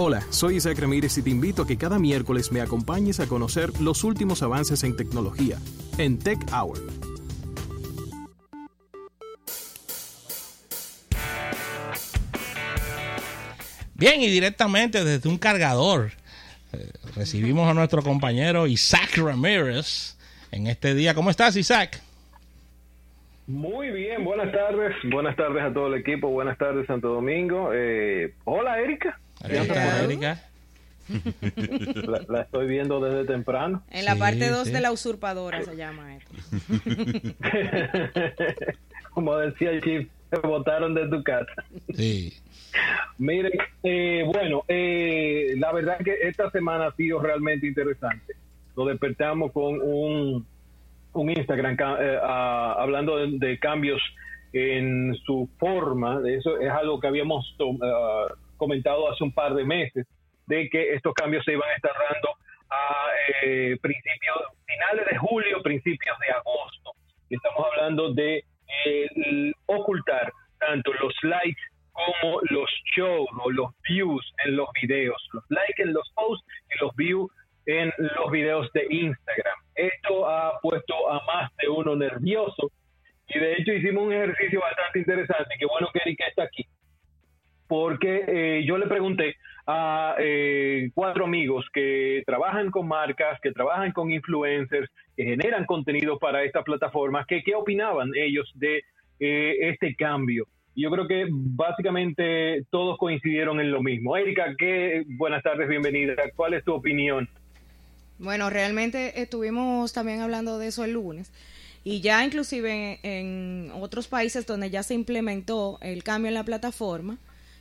Hola, soy Isaac Ramírez y te invito a que cada miércoles me acompañes a conocer los últimos avances en tecnología en Tech Hour. Bien, y directamente desde un cargador eh, recibimos a nuestro compañero Isaac Ramírez en este día. ¿Cómo estás, Isaac? Muy bien, buenas tardes. Buenas tardes a todo el equipo. Buenas tardes, Santo Domingo. Eh, hola, Erika. Está, Erika. La, la, estoy viendo desde temprano. En la parte 2 sí. de la usurpadora se llama esto. Como decía el chip, te botaron de tu casa. Sí. Miren, eh, bueno, eh, la verdad que esta semana ha sido realmente interesante. Lo despertamos con un, un Instagram eh, a, hablando de, de, cambios en su forma. Eso es algo que habíamos uh, comentado hace un par de meses, de que estos cambios se iban a estar dando a eh, principios, finales de julio, principios de agosto. Estamos hablando de ocultar tanto los likes como los shows o los views en los videos, los likes en los posts y los views en los videos de Instagram. Esto ha puesto a más de uno nervioso y de hecho hicimos un ejercicio bastante interesante. Qué bueno que Erika está aquí porque eh, yo le pregunté a eh, cuatro amigos que trabajan con marcas, que trabajan con influencers, que generan contenido para estas plataformas, que qué opinaban ellos de eh, este cambio. Yo creo que básicamente todos coincidieron en lo mismo. Erika, qué buenas tardes, bienvenida. ¿Cuál es tu opinión? Bueno, realmente estuvimos también hablando de eso el lunes. Y ya inclusive en otros países donde ya se implementó el cambio en la plataforma,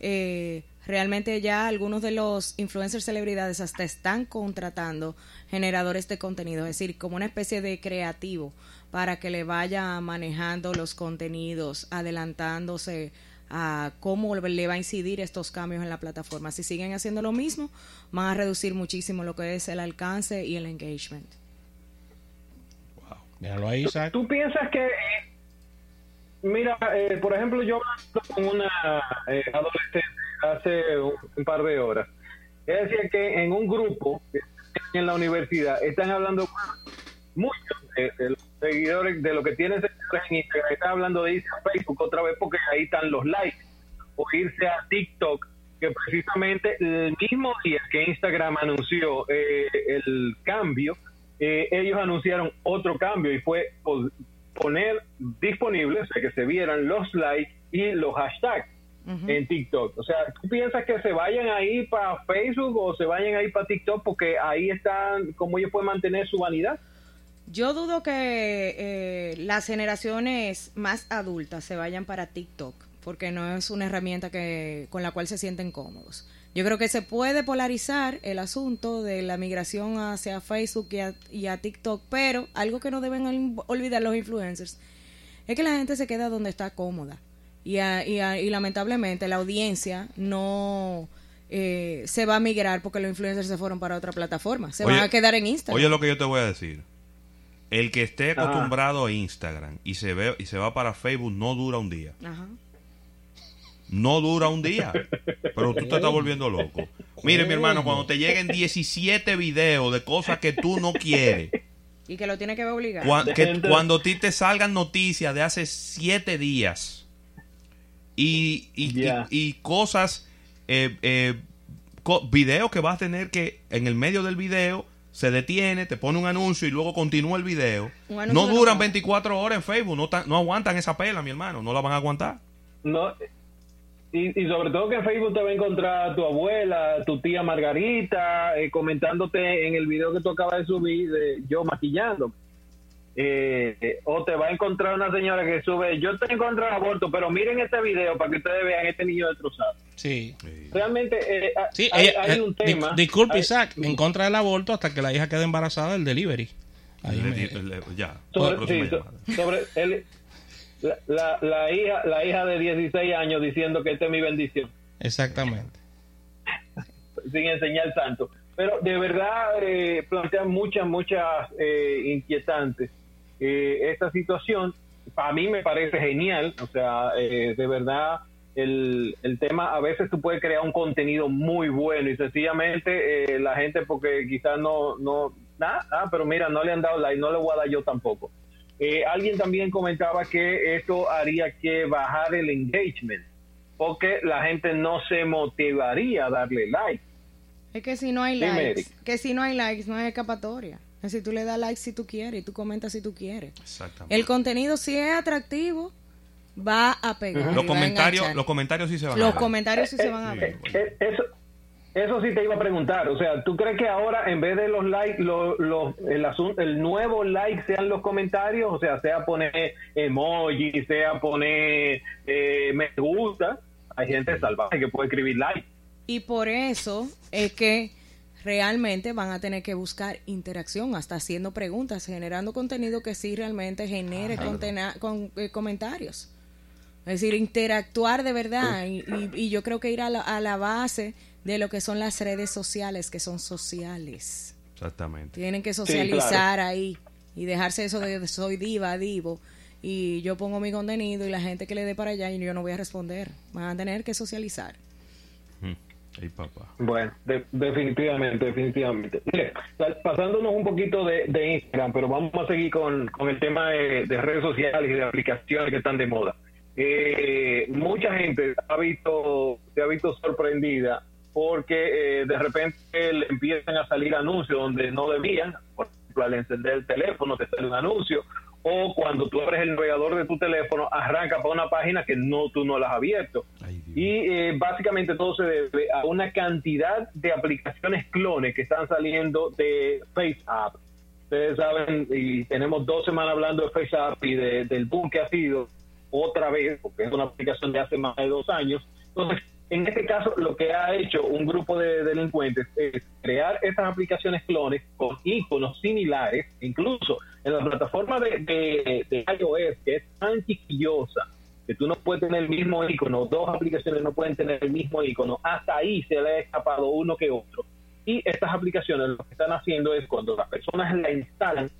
eh, realmente ya algunos de los influencers celebridades hasta están contratando generadores de contenido, es decir, como una especie de creativo para que le vaya manejando los contenidos, adelantándose a cómo le va a incidir estos cambios en la plataforma. Si siguen haciendo lo mismo, van a reducir muchísimo lo que es el alcance y el engagement. Wow. Míralo ahí, Isaac. ¿Tú, ¿Tú, piensas que Mira, eh, por ejemplo, yo hablando con una eh, adolescente hace un, un, par de horas. Ella decía que en un grupo en la universidad están hablando muchos de, de los seguidores, de lo que tienen seguidores en Instagram, están hablando de irse a Facebook otra vez porque ahí están los likes, o irse a TikTok, que precisamente el mismo día que Instagram anunció eh, el cambio, eh, ellos anunciaron otro cambio y fue poner disponibles, o sea, que se vieran los likes y los hashtags uh -huh. en TikTok. O sea, ¿tú piensas que se vayan ahí para Facebook o se vayan ahí para TikTok porque ahí están, cómo ellos pueden mantener su vanidad? Yo dudo que eh, las generaciones más adultas se vayan para TikTok porque no es una herramienta que con la cual se sienten cómodos. Yo creo que se puede polarizar el asunto de la migración hacia Facebook y a, y a, TikTok, pero algo que no deben olvidar los influencers es que la gente se queda donde está cómoda. Y, a, y, y lamentablemente la audiencia no eh, se va a migrar porque los influencers se fueron para otra plataforma. Se oye, van a quedar en Instagram. Oye lo que yo te voy a decir. El que esté acostumbrado ah. a Instagram y se, ve, y se va para Facebook no dura un día. Ajá no dura un día. Pero tú te estás volviendo loco. Mire, mi hermano, cuando te lleguen 17 videos de cosas que tú no quieres. Y que lo tienes que obligar. Cuando, que, cuando a ti te salgan noticias de hace 7 días. Y, y, yeah. y, y cosas, eh, eh, co videos que vas a tener que en el medio del video se detiene, te pone un anuncio y luego continúa el video. No duran 24 horas en Facebook, no, no aguantan esa pela, mi hermano, no la van a aguantar. No, y, y, sobre todo que en Facebook te va a encontrar tu abuela, tu tía Margarita, eh, comentándote en el video que tú acabas de subir de yo maquillando. Eh, o te va a encontrar una señora que sube, yo te encontré el aborto, pero miren este video para que ustedes vean este niño destrozado. Sí. Realmente eh, sí, hay, ella, hay, un tema. Disculpe, hay, Isaac, en contra del aborto hasta que la hija quede embarazada del delivery. Ahí me, ya. Sobre, sí, sobre el, la, la, la, hija, la hija de 16 años diciendo que esta es mi bendición. Exactamente. Sin enseñar santo. Pero de verdad eh, plantean muchas, muchas eh, inquietantes eh, esta situación. A mí me parece genial, o sea, de verdad el, el tema, a veces tú puedes crear un contenido muy bueno y sencillamente eh, la gente porque quizás no, no, nada, ah, pero mira, no le han dado like, no le voy a dar yo tampoco. Eh, alguien también comentaba que esto haría que bajar el engagement, porque la gente no se motivaría a darle like. Es que si no hay likes, que si no hay likes no hay escapatoria. Es si tú le das like si tú quieres y tú comentas si tú quieres. Exactamente. El contenido si es atractivo va a pegar. Los comentarios, los comentarios sí se van a ver. Los comentarios sí se van a ver. Eh, eso, eso sí te iba a preguntar, o sea, ¿tú crees que ahora en vez de los likes, el, asunto, el nuevo like sean los comentarios? O sea, sea poner emoji, sea poner eh, me gusta. Hay gente salvaje que puede escribir like. Y por eso es que realmente van a tener que buscar interacción, hasta haciendo preguntas, generando contenido que sí realmente genere con, eh, comentarios. Es decir, interactuar de verdad. Y, yo creo que ir a la base de lo que son las redes sociales, que son sociales. Exactamente. Tienen que socializar ahí y dejarse eso de soy diva, divo, y yo pongo mi contenido y la gente que le dé para allá y yo no voy a responder. Van a tener que socializar. Papá. Bueno, definitivamente, definitivamente. Mire, pasándonos un poquito de, Instagram, pero vamos a seguir con, el tema de, redes sociales y de aplicaciones que están de moda. Eh, mucha gente ha visto, se ha visto sorprendida porque eh, de repente le empiezan a salir anuncios donde no debían, por ejemplo, al encender el teléfono te sale un anuncio, o cuando tú abres el navegador de tu teléfono, arranca para una página que no tú no la has abierto. y eh, básicamente todo se debe a una cantidad de aplicaciones clones que están saliendo de FaceApp. Ustedes saben, y tenemos dos semanas hablando de FaceApp y del boom que ha sido otra vez, porque es una aplicación de hace más de dos años. Entonces, en este caso, lo que ha hecho un grupo de delincuentes es crear estas aplicaciones clones con iconos similares, incluso en la plataforma de, de, iOS, que es tan chiquillosa, que tú no puedes tener el mismo icono, dos aplicaciones no pueden tener el mismo icono, hasta ahí se le ha escapado uno que otro. Y estas aplicaciones lo que están haciendo es cuando las personas la instalan,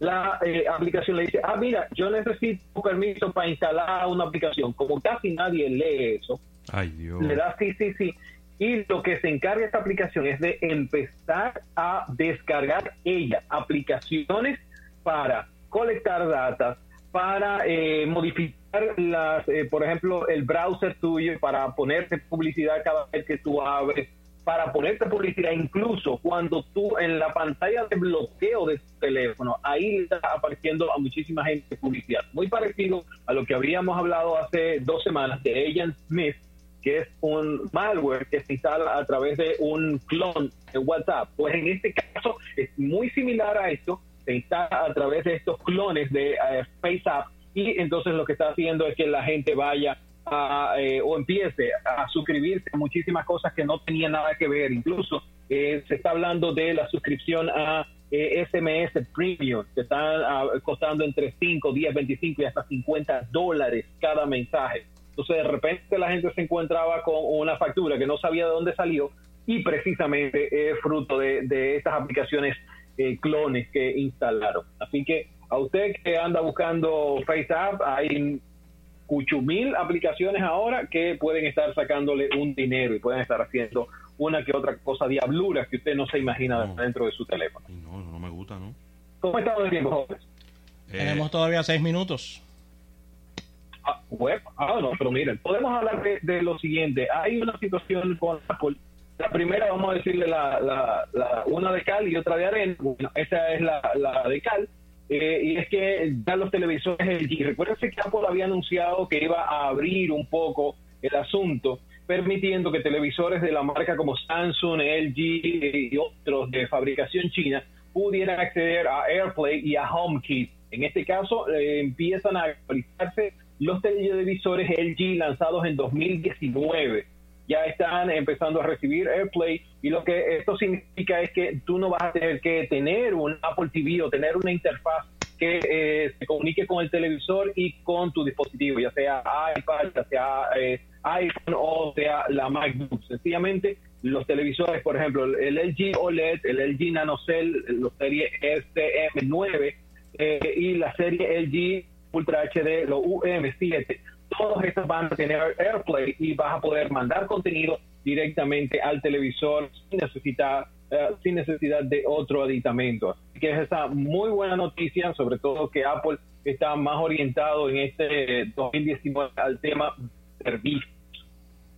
la eh, aplicación le dice, ah, mira, yo necesito permiso para instalar una aplicación. Como casi nadie lee eso, Ay, Dios. Le da sí, sí, sí. Y lo que se encarga esta aplicación es de empezar a descargar ella aplicaciones para colectar datos, para eh, modificar las, eh, por ejemplo, el browser tuyo, para ponerte publicidad cada vez que tú abres, para ponerte publicidad incluso cuando tú en la pantalla de bloqueo de tu teléfono, ahí está apareciendo a muchísima gente publicidad. Muy parecido a lo que habíamos hablado hace dos semanas de Agent Smith, que es un malware que se instala a través de un clon de WhatsApp. Pues en este caso es muy similar a esto, instala a través de estos clones de eh, FaceApp y entonces lo que está haciendo es que la gente vaya a, eh, o empiece a suscribirse a muchísimas cosas que no tenían nada que ver. Incluso eh, se está hablando de la suscripción a SMS Premium, que están ah, costando entre 5, 10, 25 y hasta 50 dólares cada mensaje. Entonces de repente la gente se encontraba con una factura que no sabía de dónde salió y precisamente es fruto de, estas aplicaciones eh, clones que instalaron. Así que a usted que anda buscando FaceApp, hay mil aplicaciones ahora que pueden estar sacándole un dinero y pueden estar haciendo una que otra cosa diablura que usted no se imagina dentro de su teléfono. No, no me gusta, ¿no? ¿Cómo estamos de tiempo, jóvenes? Tenemos todavía seis minutos. Ah, ah, no, pero miren, podemos hablar de, lo siguiente. Hay una situación con Apple. La primera, vamos a decirle la, una de cal y otra de arena. Bueno, esa es la, de cal. Eh, y es que ya los televisores LG, recuérdense que Apple había anunciado que iba a abrir un poco el asunto, permitiendo que televisores de la marca como Samsung, LG y otros de fabricación china pudieran acceder a AirPlay y a HomeKit. En este caso, eh, empiezan a actualizarse los televisores LG lanzados en 2019 ya están empezando a recibir AirPlay y lo que esto significa es que tú no vas a tener que tener un Apple TV o tener una interfaz que eh, se comunique con el televisor y con tu dispositivo, ya sea iPad, ya sea eh, iPhone o sea la MacBook. Sencillamente los televisores, por ejemplo, el LG OLED, el LG NanoCell, la serie SM9 eh, y la serie LG Ultra HD, los UM7, todas estas van a tener AirPlay y vas a poder mandar contenido directamente al televisor sin necesidad, eh, sin necesidad de otro aditamento. Así que es esa muy buena noticia, sobre todo que Apple está más orientado en este 2019 al tema servicios.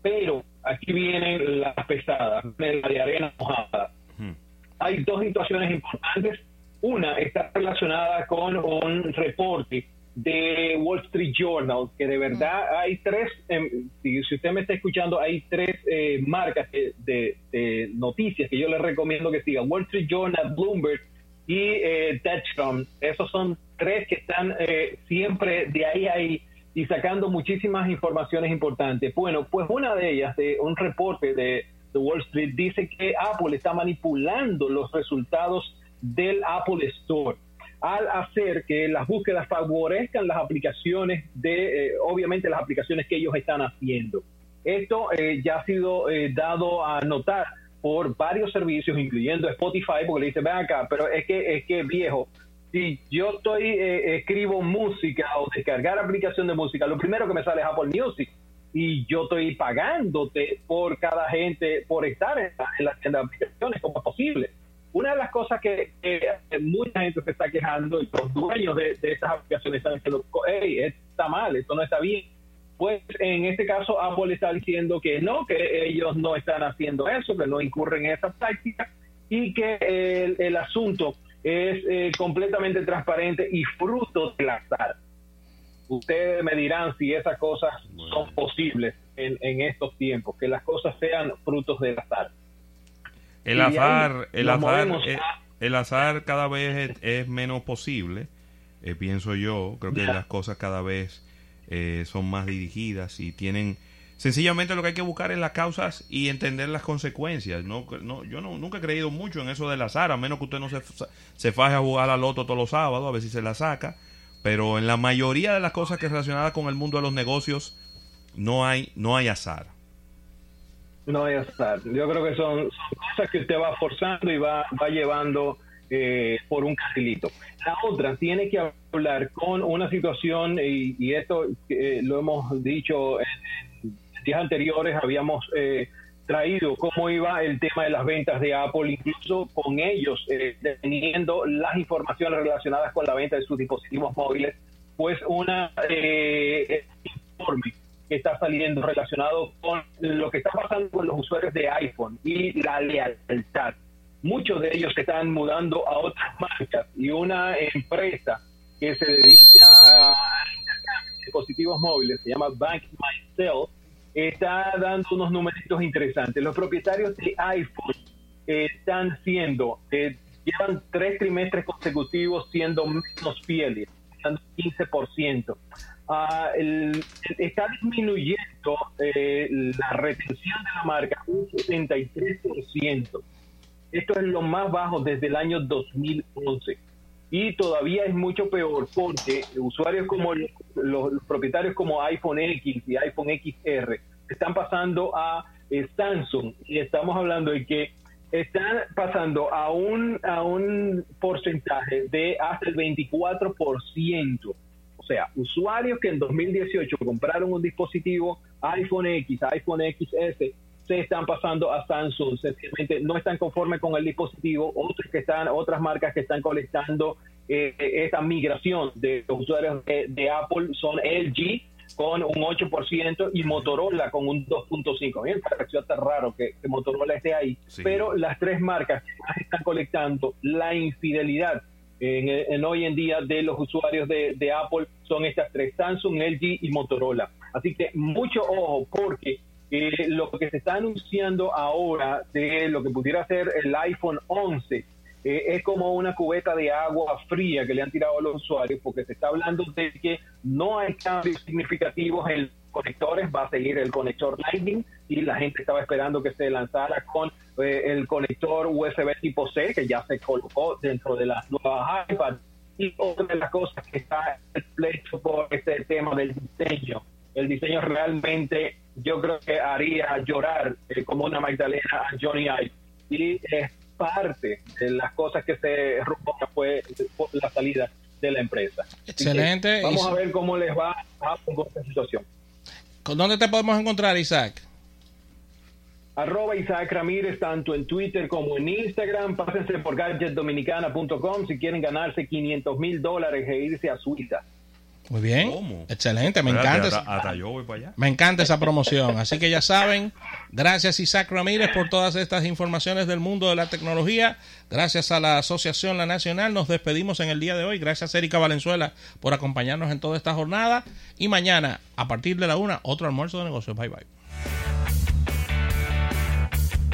Pero aquí vienen las pesadas, la de arena mojada. Hay dos situaciones importantes. Una está relacionada con un reporte de Wall Street Journal, que de verdad hay tres, em, si, usted me está escuchando, hay tres eh, marcas de, noticias que yo le recomiendo que siga. Wall Street Journal, Bloomberg y eh, Esos son tres que están eh, siempre de ahí ahí y sacando muchísimas informaciones importantes. Bueno, pues una de ellas, de un reporte de, de Wall Street, dice que Apple está manipulando los resultados del Apple Store al hacer que las búsquedas favorezcan las aplicaciones de, eh, obviamente, las aplicaciones que ellos están haciendo. Esto eh, ya ha sido eh, dado a notar por varios servicios, incluyendo Spotify, porque le dice, ven acá, pero es que, es que viejo, si yo estoy, escribo música o descargar aplicación de música, lo primero que me sale es Apple Music y yo estoy pagándote por cada gente por estar en la, en de aplicaciones, como es posible? Una de las cosas que, mucha gente se está quejando y los dueños de, estas aplicaciones están diciendo, hey, está mal, esto no está bien. Pues en este caso Apple está diciendo que no, que ellos no están haciendo eso, que no incurren en esa práctica y que el, asunto es eh, completamente transparente y fruto del azar. Ustedes me dirán si esas cosas son posibles en, en estos tiempos, que las cosas sean frutos del azar. El azar, el azar, eh, el azar cada vez es, menos posible, eh, pienso yo. Creo que las cosas cada vez eh, son más dirigidas y tienen sencillamente lo que hay que buscar es las causas y entender las consecuencias. No, no, yo no, nunca he creído mucho en eso del azar, a menos que usted no se, se faje a jugar al loto todos los sábados, a ver si se la saca. Pero en la mayoría de las cosas que relacionadas con el mundo de los negocios, no hay, no hay azar. No hay azar. Yo creo que son, cosas que usted va forzando y va, va llevando eh, por un carrilito. La otra tiene que hablar con una situación, y, esto eh, lo hemos dicho en, días anteriores, habíamos eh, traído cómo iba el tema de las ventas de Apple, incluso con ellos teniendo las informaciones relacionadas con la venta de sus dispositivos móviles, pues una informe que está saliendo relacionado con lo que está pasando con los usuarios de iPhone y la lealtad. Muchos de ellos se están mudando a otras marcas y una empresa que se dedica a dispositivos móviles, se llama Bank Myself, está dando unos numeritos interesantes. Los propietarios de iPhone están siendo, eh, llevan tres trimestres consecutivos siendo menos fieles, 15%. Ah, está disminuyendo eh, la retención de la marca un 73%. Esto es lo más bajo desde el año 2011. Y todavía es mucho peor porque usuarios como los, propietarios como iPhone X y iPhone XR están pasando a eh, Samsung y estamos hablando de que están pasando a un, a un porcentaje de hasta el 24% sea, usuarios que en 2018 compraron un dispositivo iPhone X, iPhone XS, se están pasando a Samsung, sencillamente no están conformes con el dispositivo, otros que están, otras marcas que están colectando eh, esta migración de los usuarios de, Apple son LG con un 8% y Motorola con un 2.5%. Me pareció hasta raro que, Motorola esté ahí, pero las tres marcas que más están colectando la infidelidad en, hoy en día de los usuarios de, Apple son estas tres, Samsung, LG y Motorola. Así que mucho ojo porque eh, lo que se está anunciando ahora de lo que pudiera ser el iPhone 11 eh, es como una cubeta de agua fría que le han tirado a los usuarios porque se está hablando de que no hay cambios significativos en conectores, va a seguir el conector Lightning y la gente estaba esperando que se lanzara con eh, el conector USB tipo C que ya se colocó dentro de las nuevas iPad y otra de las cosas que está hecho por este tema del diseño. El diseño realmente yo creo que haría llorar eh, como una Magdalena a Johnny Ive y parte de las cosas que se rumora fue la salida de la empresa. Excelente. Vamos a ver cómo les va a con esta situación. ¿Dónde te podemos encontrar, Isaac? Arroba Isaac Ramírez, tanto en Twitter como en Instagram. Pásense por gadgetdominicana.com si quieren ganarse 500 mil dólares e irse a Suiza. Muy bien. ¿Cómo? Excelente, me Espérate, encanta. hasta- hasta yo voy para allá. Me encanta esa promoción. Así que ya saben, gracias Isaac Ramírez por todas estas informaciones del mundo de la tecnología. Gracias a la Asociación La Nacional. Nos despedimos en el día de hoy. Gracias Erika Valenzuela por acompañarnos en toda esta jornada. Y mañana, a partir de la una, otro almuerzo de negocios. Bye bye.